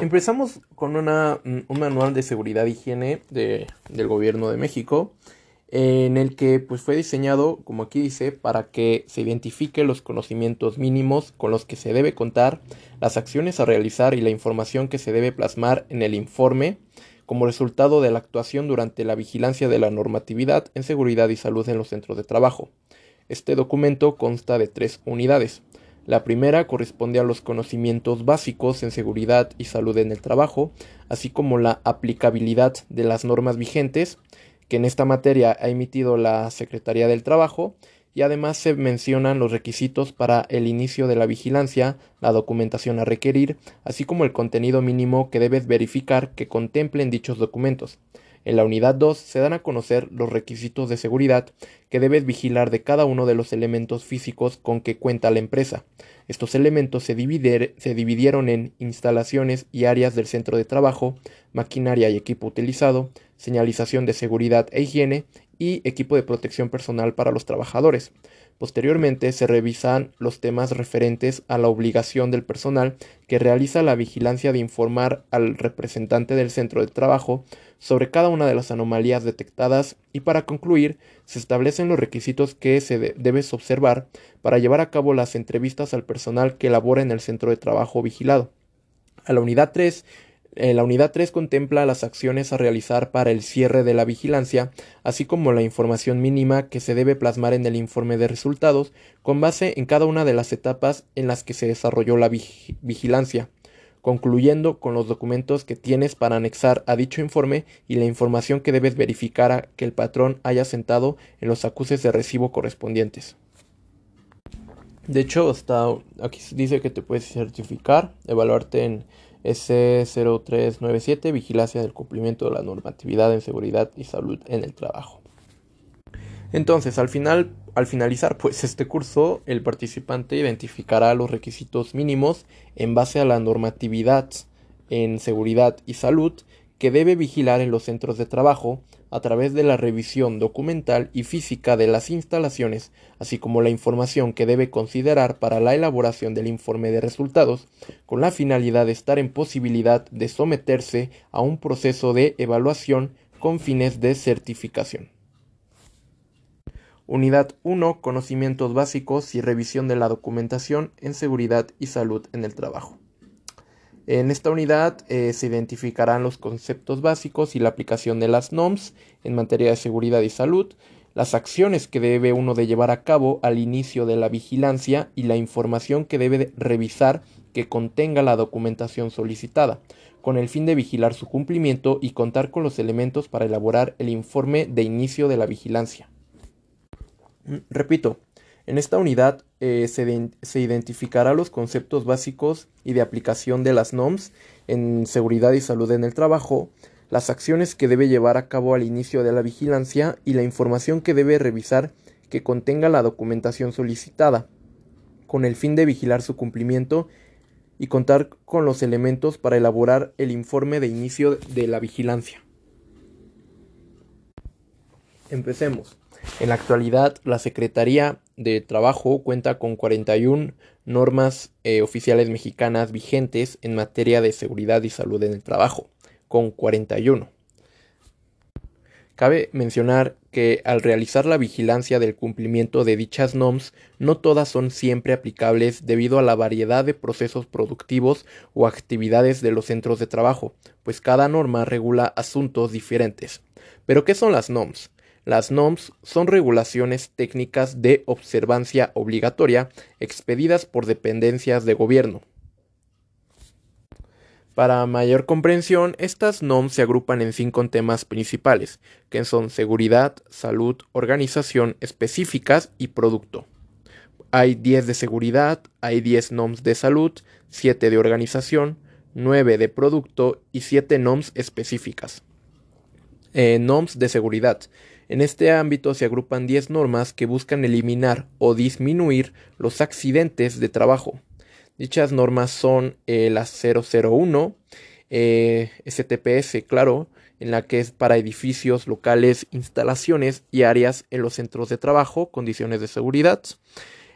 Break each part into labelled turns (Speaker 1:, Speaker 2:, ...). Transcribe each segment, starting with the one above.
Speaker 1: Empezamos con una, un manual de seguridad e higiene de, del gobierno de México, en el que pues, fue diseñado, como aquí dice, para que se identifique los conocimientos mínimos con los que se debe contar, las acciones a realizar y la información que se debe plasmar en el informe como resultado de la actuación durante la vigilancia de la normatividad en seguridad y salud en los centros de trabajo. Este documento consta de tres unidades. La primera corresponde a los conocimientos básicos en seguridad y salud en el trabajo, así como la aplicabilidad de las normas vigentes, que en esta materia ha emitido la Secretaría del Trabajo, y además se mencionan los requisitos para el inicio de la vigilancia, la documentación a requerir, así como el contenido mínimo que debes verificar que contemplen dichos documentos. En la unidad 2 se dan a conocer los requisitos de seguridad que debes vigilar de cada uno de los elementos físicos con que cuenta la empresa. Estos elementos se, se dividieron en instalaciones y áreas del centro de trabajo, maquinaria y equipo utilizado, señalización de seguridad e higiene y equipo de protección personal para los trabajadores. Posteriormente se revisan los temas referentes a la obligación del personal que realiza la vigilancia de informar al representante del centro de trabajo sobre cada una de las anomalías detectadas y para concluir se establecen los requisitos que se debes observar para llevar a cabo las entrevistas al personal que labora en el centro de trabajo vigilado. A la unidad 3 eh, la unidad 3 contempla las acciones a realizar para el cierre de la vigilancia, así como la información mínima que se debe plasmar en el informe de resultados, con base en cada una de las etapas en las que se desarrolló la vigilancia, concluyendo con los documentos que tienes para anexar a dicho informe y la información que debes verificar a que el patrón haya sentado en los acuses de recibo correspondientes. De hecho, aquí dice que te puedes certificar, evaluarte en S0397, vigilancia del cumplimiento de la normatividad en seguridad y salud en el trabajo. Entonces, al final, al finalizar pues este curso, el participante identificará los requisitos mínimos en base a la normatividad en seguridad y salud que debe vigilar en los centros de trabajo a través de la revisión documental y física de las instalaciones, así como la información que debe considerar para la elaboración del informe de resultados, con la finalidad de estar en posibilidad de someterse a un proceso de evaluación con fines de certificación. Unidad 1. Conocimientos básicos y revisión de la documentación en seguridad y salud en el trabajo. En esta unidad eh, se identificarán los conceptos básicos y la aplicación de las NOMS en materia de seguridad y salud, las acciones que debe uno de llevar a cabo al inicio de la vigilancia y la información que debe revisar que contenga la documentación solicitada, con el fin de vigilar su cumplimiento y contar con los elementos para elaborar el informe de inicio de la vigilancia. Repito, en esta unidad eh, se, identificará los conceptos básicos y de aplicación de las NOMS en seguridad y salud en el trabajo, las acciones que debe llevar a cabo al inicio de la vigilancia y la información que debe revisar que contenga la documentación solicitada, con el fin de vigilar su cumplimiento y contar con los elementos para elaborar el informe de inicio de la vigilancia. Empecemos. En la actualidad, la Secretaría de Trabajo cuenta con 41 normas eh, oficiales mexicanas vigentes en materia de seguridad y salud en el trabajo, con 41. Cabe mencionar que al realizar la vigilancia del cumplimiento de dichas NOMS, no todas son siempre aplicables debido a la variedad de procesos productivos o actividades de los centros de trabajo, pues cada norma regula asuntos diferentes. ¿Pero qué son las NOMS? Las NOMS son regulaciones técnicas de observancia obligatoria expedidas por dependencias de gobierno. Para mayor comprensión, estas NOMS se agrupan en cinco temas principales, que son seguridad, salud, organización específicas y producto. Hay 10 de seguridad, hay 10 NOMS de salud, 7 de organización, 9 de producto y 7 NOMS específicas. Eh, NOMS de seguridad. En este ámbito se agrupan 10 normas que buscan eliminar o disminuir los accidentes de trabajo. Dichas normas son eh, la 001, eh, STPS, claro, en la que es para edificios, locales, instalaciones y áreas en los centros de trabajo, condiciones de seguridad.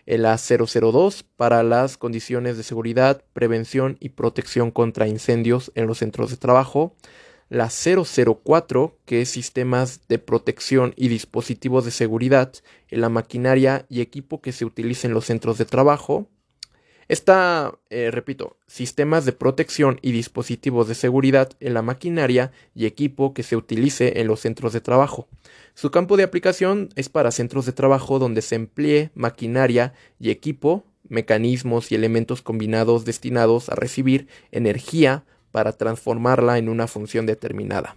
Speaker 1: la 002 para las condiciones de seguridad, prevención y protección contra incendios en los centros de trabajo, la 004 que es sistemas de protección y dispositivos de seguridad en la maquinaria y equipo que se utiliza en los centros de trabajo, Está, eh, repito, sistemas de protección y dispositivos de seguridad en la maquinaria y equipo que se utilice en los centros de trabajo. Su campo de aplicación es para centros de trabajo donde se emplee maquinaria y equipo, mecanismos y elementos combinados destinados a recibir energía para transformarla en una función determinada.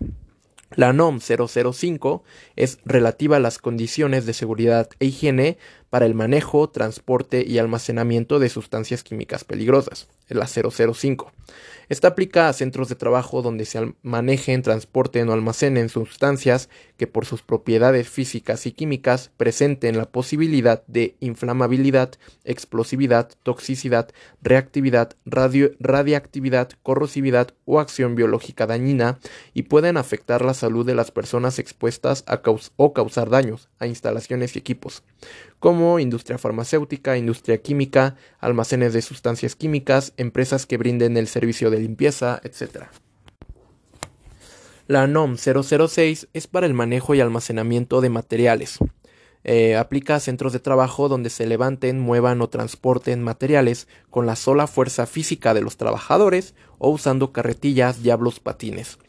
Speaker 1: La NOM 005 es relativa a las condiciones de seguridad e higiene para el manejo, transporte y almacenamiento de sustancias químicas peligrosas, la 005. Esta aplica a centros de trabajo donde se manejen, transporten o almacenen sustancias que por sus propiedades físicas y químicas presenten la posibilidad de inflamabilidad, explosividad, toxicidad, reactividad, radiactividad, corrosividad o acción biológica dañina y pueden afectar la salud de las personas expuestas o causar daños a instalaciones y equipos como industria farmacéutica, industria química, almacenes de sustancias químicas, empresas que brinden el servicio de limpieza, etc. La NOM 006 es para el manejo y almacenamiento de materiales. Eh, aplica a centros de trabajo donde se levanten, muevan o transporten materiales con la sola fuerza física de los trabajadores o usando carretillas, diablos, patines,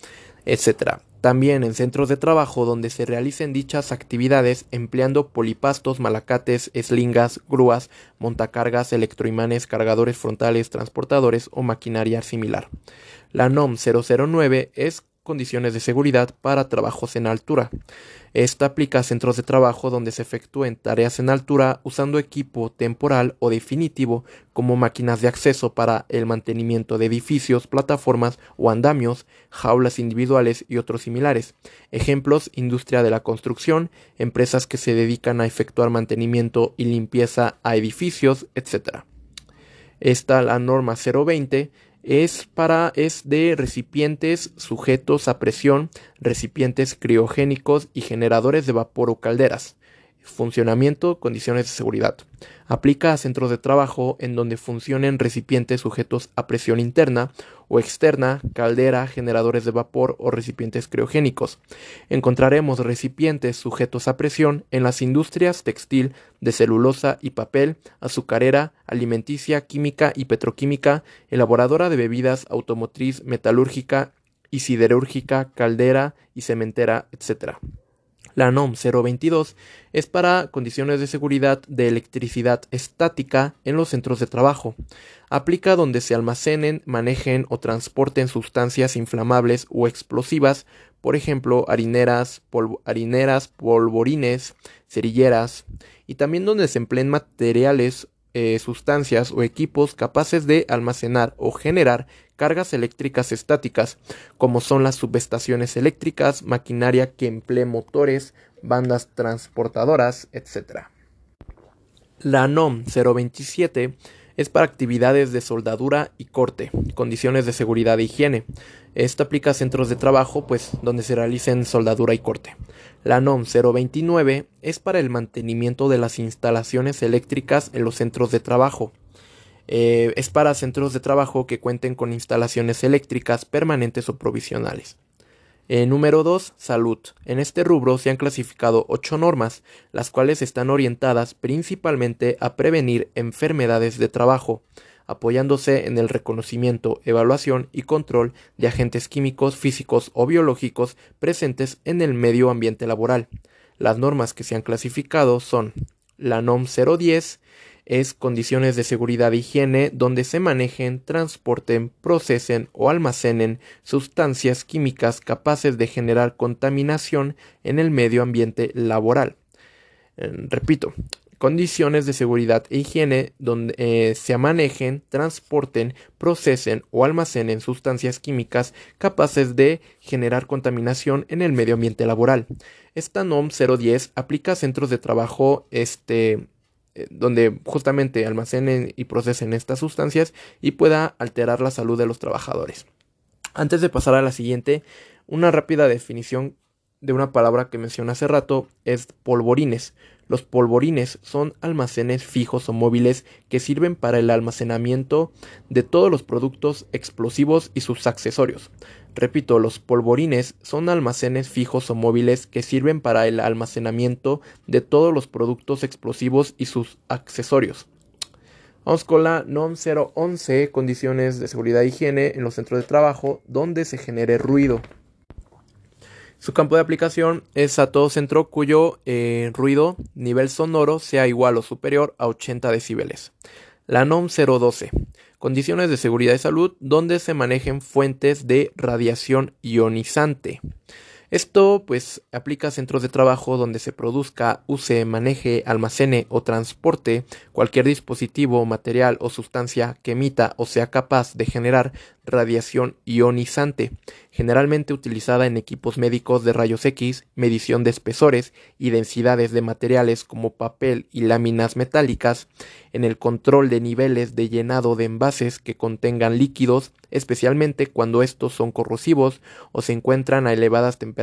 Speaker 1: etc. También en centros de trabajo donde se realicen dichas actividades empleando polipastos, malacates, eslingas, grúas, montacargas, electroimanes, cargadores frontales, transportadores o maquinaria similar. La NOM 009 es condiciones de seguridad para trabajos en altura. Esta aplica a centros de trabajo donde se efectúen tareas en altura usando equipo temporal o definitivo como máquinas de acceso para el mantenimiento de edificios, plataformas o andamios, jaulas individuales y otros similares. Ejemplos, industria de la construcción, empresas que se dedican a efectuar mantenimiento y limpieza a edificios, etc. Esta la norma 020 es para es de recipientes sujetos a presión, recipientes criogénicos y generadores de vapor o calderas. Funcionamiento, condiciones de seguridad. Aplica a centros de trabajo en donde funcionen recipientes sujetos a presión interna o externa, caldera, generadores de vapor o recipientes criogénicos. Encontraremos recipientes sujetos a presión en las industrias textil, de celulosa y papel, azucarera, alimenticia, química y petroquímica, elaboradora de bebidas, automotriz, metalúrgica y siderúrgica, caldera y cementera, etc. La NOM 022 es para condiciones de seguridad de electricidad estática en los centros de trabajo. Aplica donde se almacenen, manejen o transporten sustancias inflamables o explosivas, por ejemplo, harineras, harineras polvorines, cerilleras, y también donde se empleen materiales eh, sustancias o equipos capaces de almacenar o generar cargas eléctricas estáticas, como son las subestaciones eléctricas, maquinaria que emplee motores, bandas transportadoras, etc. La NOM 027 es para actividades de soldadura y corte, condiciones de seguridad e higiene. Esta aplica a centros de trabajo, pues donde se realicen soldadura y corte. La NOM 029 es para el mantenimiento de las instalaciones eléctricas en los centros de trabajo. Eh, es para centros de trabajo que cuenten con instalaciones eléctricas permanentes o provisionales. Eh, número 2. Salud. En este rubro se han clasificado ocho normas, las cuales están orientadas principalmente a prevenir enfermedades de trabajo, apoyándose en el reconocimiento, evaluación y control de agentes químicos, físicos o biológicos presentes en el medio ambiente laboral. Las normas que se han clasificado son la NOM 010, es condiciones de seguridad e higiene donde se manejen, transporten, procesen o almacenen sustancias químicas capaces de generar contaminación en el medio ambiente laboral. Eh, repito, condiciones de seguridad e higiene donde eh, se manejen, transporten, procesen o almacenen sustancias químicas capaces de generar contaminación en el medio ambiente laboral. Esta NOM 010 aplica a centros de trabajo este, donde justamente almacenen y procesen estas sustancias y pueda alterar la salud de los trabajadores. Antes de pasar a la siguiente, una rápida definición de una palabra que mencioné hace rato es polvorines. Los polvorines son almacenes fijos o móviles que sirven para el almacenamiento de todos los productos explosivos y sus accesorios. Repito, los polvorines son almacenes fijos o móviles que sirven para el almacenamiento de todos los productos explosivos y sus accesorios. Vamos con la NOM 011, condiciones de seguridad e higiene en los centros de trabajo donde se genere ruido. Su campo de aplicación es a todo centro cuyo eh, ruido nivel sonoro sea igual o superior a 80 decibeles. La NOM 012. Condiciones de seguridad y salud donde se manejen fuentes de radiación ionizante. Esto pues aplica a centros de trabajo donde se produzca, use, maneje, almacene o transporte cualquier dispositivo, material o sustancia que emita o sea capaz de generar radiación ionizante, generalmente utilizada en equipos médicos de rayos X, medición de espesores y densidades de materiales como papel y láminas metálicas, en el control de niveles de llenado de envases que contengan líquidos, especialmente cuando estos son corrosivos o se encuentran a elevadas temperaturas,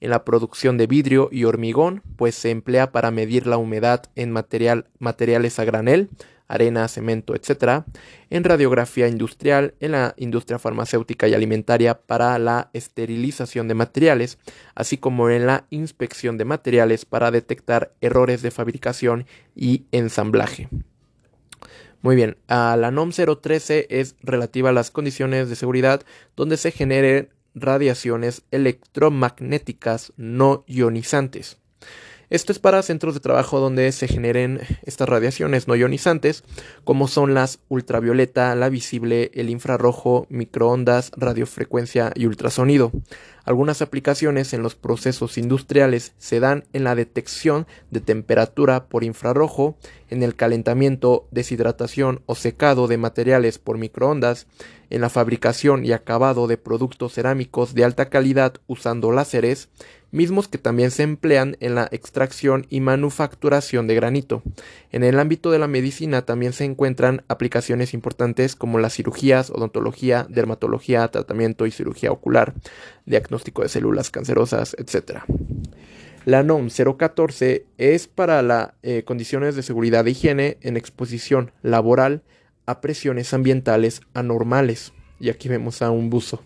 Speaker 1: en la producción de vidrio y hormigón, pues se emplea para medir la humedad en material, materiales a granel, arena, cemento, etc., en radiografía industrial, en la industria farmacéutica y alimentaria para la esterilización de materiales, así como en la inspección de materiales para detectar errores de fabricación y ensamblaje. Muy bien, la NOM 013 es relativa a las condiciones de seguridad donde se generen radiaciones electromagnéticas no ionizantes. Esto es para centros de trabajo donde se generen estas radiaciones no ionizantes, como son las ultravioleta, la visible, el infrarrojo, microondas, radiofrecuencia y ultrasonido. Algunas aplicaciones en los procesos industriales se dan en la detección de temperatura por infrarrojo, en el calentamiento, deshidratación o secado de materiales por microondas, en la fabricación y acabado de productos cerámicos de alta calidad usando láseres, mismos que también se emplean en la extracción y manufacturación de granito. En el ámbito de la medicina también se encuentran aplicaciones importantes como las cirugías, odontología, dermatología, tratamiento y cirugía ocular, diagnóstico de células cancerosas, etc. La NOM 014 es para las eh, condiciones de seguridad e higiene en exposición laboral a presiones ambientales anormales. Y aquí vemos a un buzo.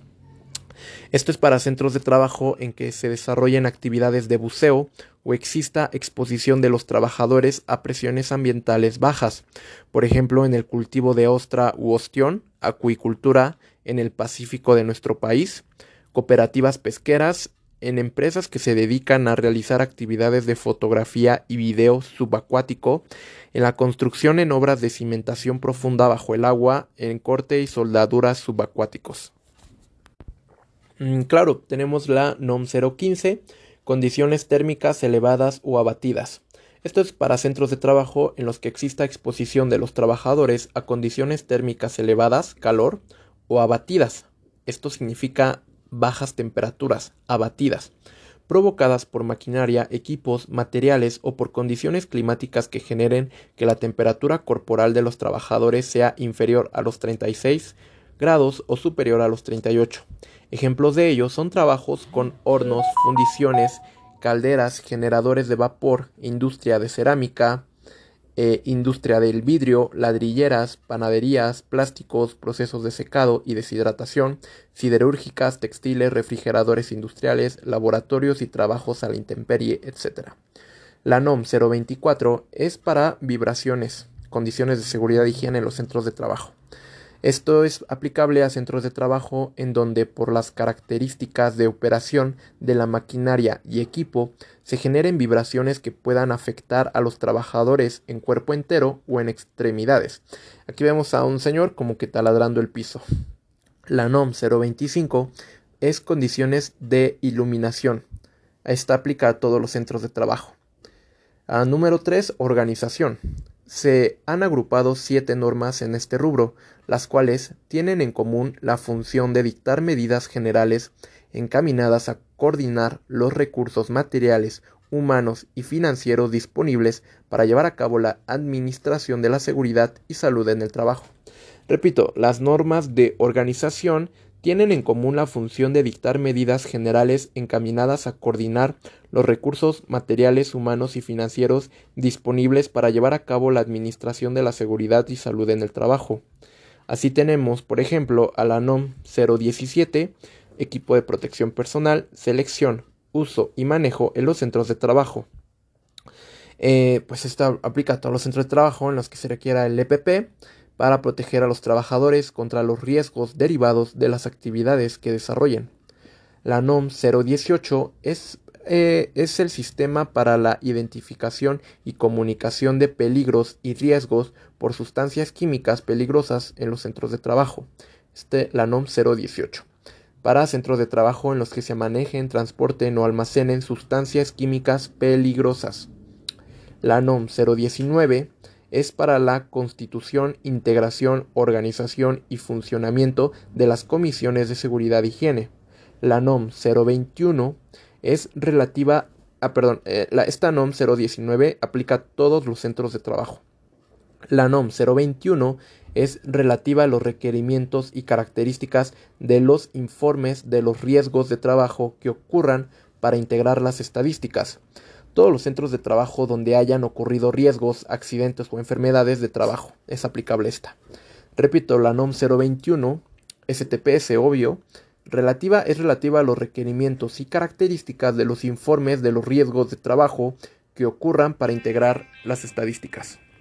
Speaker 1: Esto es para centros de trabajo en que se desarrollen actividades de buceo o exista exposición de los trabajadores a presiones ambientales bajas, por ejemplo en el cultivo de ostra u ostión, acuicultura en el Pacífico de nuestro país, cooperativas pesqueras, en empresas que se dedican a realizar actividades de fotografía y video subacuático, en la construcción en obras de cimentación profunda bajo el agua, en corte y soldaduras subacuáticos. Mm, claro, tenemos la NOM 015, condiciones térmicas elevadas o abatidas. Esto es para centros de trabajo en los que exista exposición de los trabajadores a condiciones térmicas elevadas, calor, o abatidas. Esto significa bajas temperaturas, abatidas, provocadas por maquinaria, equipos, materiales o por condiciones climáticas que generen que la temperatura corporal de los trabajadores sea inferior a los 36 grados o superior a los 38. Ejemplos de ello son trabajos con hornos, fundiciones, calderas, generadores de vapor, industria de cerámica, eh, industria del vidrio, ladrilleras, panaderías, plásticos, procesos de secado y deshidratación, siderúrgicas, textiles, refrigeradores industriales, laboratorios y trabajos a la intemperie, etc. La NOM 024 es para vibraciones, condiciones de seguridad y higiene en los centros de trabajo. Esto es aplicable a centros de trabajo en donde por las características de operación de la maquinaria y equipo se generen vibraciones que puedan afectar a los trabajadores en cuerpo entero o en extremidades. Aquí vemos a un señor como que taladrando el piso. La NOM 025 es condiciones de iluminación. Esta aplica a todos los centros de trabajo. A número 3, organización. Se han agrupado siete normas en este rubro, las cuales tienen en común la función de dictar medidas generales encaminadas a coordinar los recursos materiales, humanos y financieros disponibles para llevar a cabo la administración de la seguridad y salud en el trabajo. Repito, las normas de organización tienen en común la función de dictar medidas generales encaminadas a coordinar los recursos materiales, humanos y financieros disponibles para llevar a cabo la administración de la seguridad y salud en el trabajo. Así tenemos, por ejemplo, a la NOM 017, equipo de protección personal, selección, uso y manejo en los centros de trabajo. Eh, pues esto aplica a todos los centros de trabajo en los que se requiera el EPP para proteger a los trabajadores contra los riesgos derivados de las actividades que desarrollen. La NOM 018 es, eh, es el sistema para la identificación y comunicación de peligros y riesgos por sustancias químicas peligrosas en los centros de trabajo. Este, la NOM 018 para centros de trabajo en los que se manejen, transporten o almacenen sustancias químicas peligrosas. La NOM 019 es para la constitución, integración, organización y funcionamiento de las comisiones de seguridad e higiene. La NOM 021 es relativa a, perdón, eh, esta NOM 019 aplica a todos los centros de trabajo. La NOM 021 es relativa a los requerimientos y características de los informes de los riesgos de trabajo que ocurran para integrar las estadísticas todos los centros de trabajo donde hayan ocurrido riesgos, accidentes o enfermedades de trabajo. Es aplicable esta. Repito, la NOM 021, STPS obvio, relativa es relativa a los requerimientos y características de los informes de los riesgos de trabajo que ocurran para integrar las estadísticas.